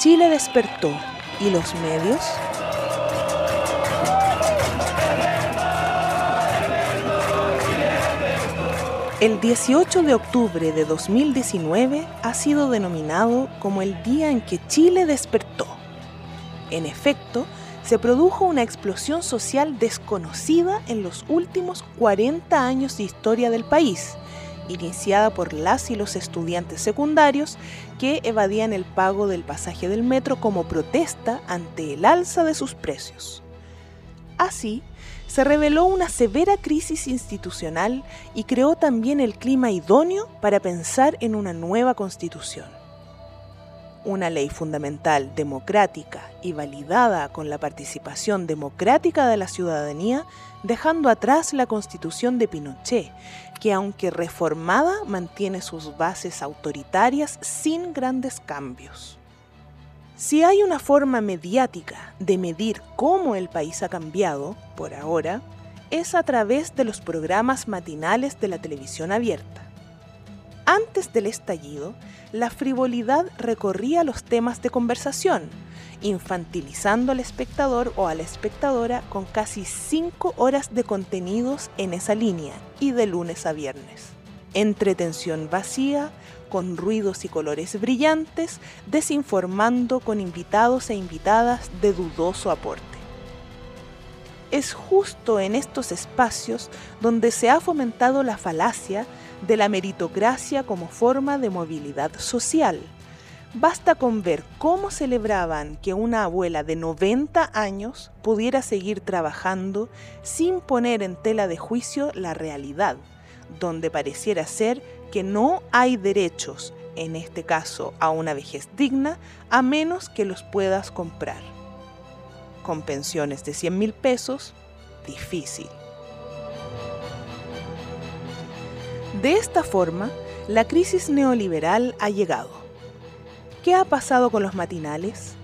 Chile despertó y los medios El 18 de octubre de 2019 ha sido denominado como el día en que Chile despertó. En efecto, se produjo una explosión social desconocida en los últimos 40 años de historia del país, iniciada por las y los estudiantes secundarios que evadían el pago del pasaje del metro como protesta ante el alza de sus precios. Así, se reveló una severa crisis institucional y creó también el clima idóneo para pensar en una nueva constitución. Una ley fundamental democrática y validada con la participación democrática de la ciudadanía, dejando atrás la constitución de Pinochet, que aunque reformada mantiene sus bases autoritarias sin grandes cambios. Si hay una forma mediática de medir cómo el país ha cambiado, por ahora, es a través de los programas matinales de la televisión abierta. Antes del estallido, la frivolidad recorría los temas de conversación, infantilizando al espectador o a la espectadora con casi cinco horas de contenidos en esa línea y de lunes a viernes. Entretención vacía, con ruidos y colores brillantes, desinformando con invitados e invitadas de dudoso aporte. Es justo en estos espacios donde se ha fomentado la falacia de la meritocracia como forma de movilidad social. Basta con ver cómo celebraban que una abuela de 90 años pudiera seguir trabajando sin poner en tela de juicio la realidad, donde pareciera ser que no hay derechos, en este caso a una vejez digna, a menos que los puedas comprar. Con pensiones de 100 mil pesos, difícil. De esta forma, la crisis neoliberal ha llegado. ¿Qué ha pasado con los matinales?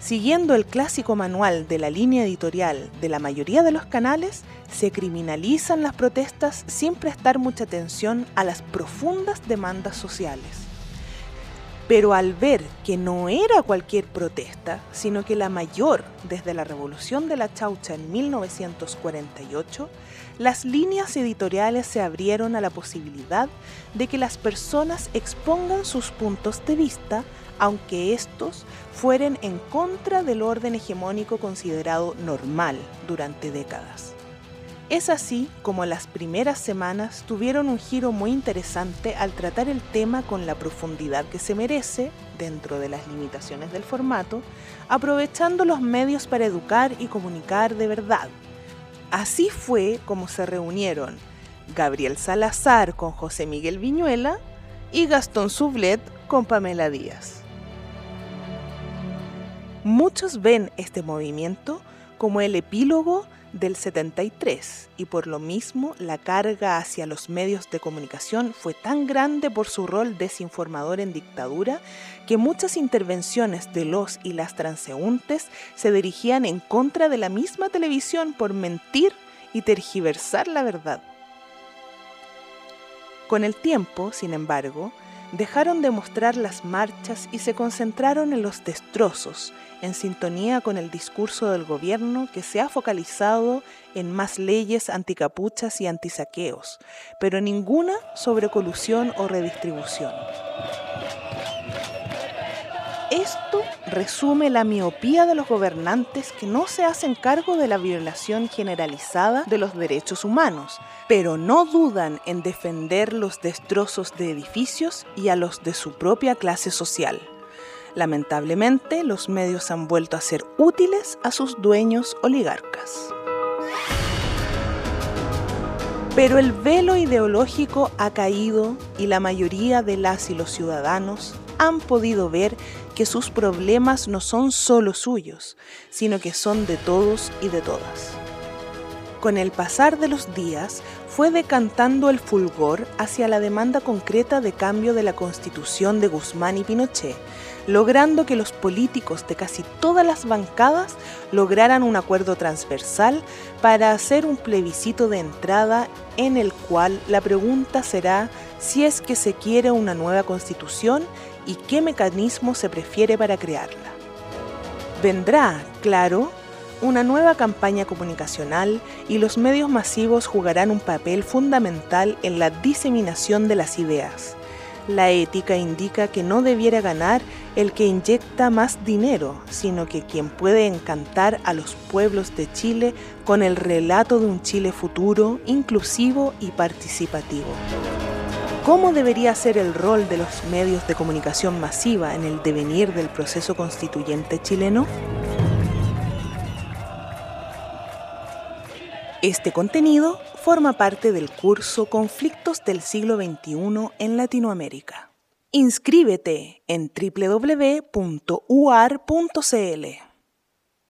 Siguiendo el clásico manual de la línea editorial de la mayoría de los canales, se criminalizan las protestas sin prestar mucha atención a las profundas demandas sociales. Pero al ver que no era cualquier protesta, sino que la mayor desde la Revolución de la Chaucha en 1948, las líneas editoriales se abrieron a la posibilidad de que las personas expongan sus puntos de vista aunque estos fueren en contra del orden hegemónico considerado normal durante décadas. Es así como las primeras semanas tuvieron un giro muy interesante al tratar el tema con la profundidad que se merece, dentro de las limitaciones del formato, aprovechando los medios para educar y comunicar de verdad. Así fue como se reunieron Gabriel Salazar con José Miguel Viñuela y Gastón Sublet con Pamela Díaz. Muchos ven este movimiento como el epílogo del 73 y por lo mismo la carga hacia los medios de comunicación fue tan grande por su rol desinformador en dictadura que muchas intervenciones de los y las transeúntes se dirigían en contra de la misma televisión por mentir y tergiversar la verdad. Con el tiempo, sin embargo, dejaron de mostrar las marchas y se concentraron en los destrozos, en sintonía con el discurso del gobierno que se ha focalizado en más leyes anticapuchas y antisaqueos, pero ninguna sobre colusión o redistribución. Esto resume la miopía de los gobernantes que no se hacen cargo de la violación generalizada de los derechos humanos, pero no dudan en defender los destrozos de edificios y a los de su propia clase social. Lamentablemente, los medios han vuelto a ser útiles a sus dueños oligarcas. Pero el velo ideológico ha caído y la mayoría de las y los ciudadanos han podido ver que sus problemas no son solo suyos, sino que son de todos y de todas. Con el pasar de los días fue decantando el fulgor hacia la demanda concreta de cambio de la constitución de Guzmán y Pinochet, logrando que los políticos de casi todas las bancadas lograran un acuerdo transversal para hacer un plebiscito de entrada en el cual la pregunta será si es que se quiere una nueva constitución y qué mecanismo se prefiere para crearla. Vendrá, claro, una nueva campaña comunicacional y los medios masivos jugarán un papel fundamental en la diseminación de las ideas. La ética indica que no debiera ganar el que inyecta más dinero, sino que quien puede encantar a los pueblos de Chile con el relato de un Chile futuro, inclusivo y participativo. ¿Cómo debería ser el rol de los medios de comunicación masiva en el devenir del proceso constituyente chileno? Este contenido forma parte del curso Conflictos del siglo XXI en Latinoamérica. Inscríbete en www.uar.cl.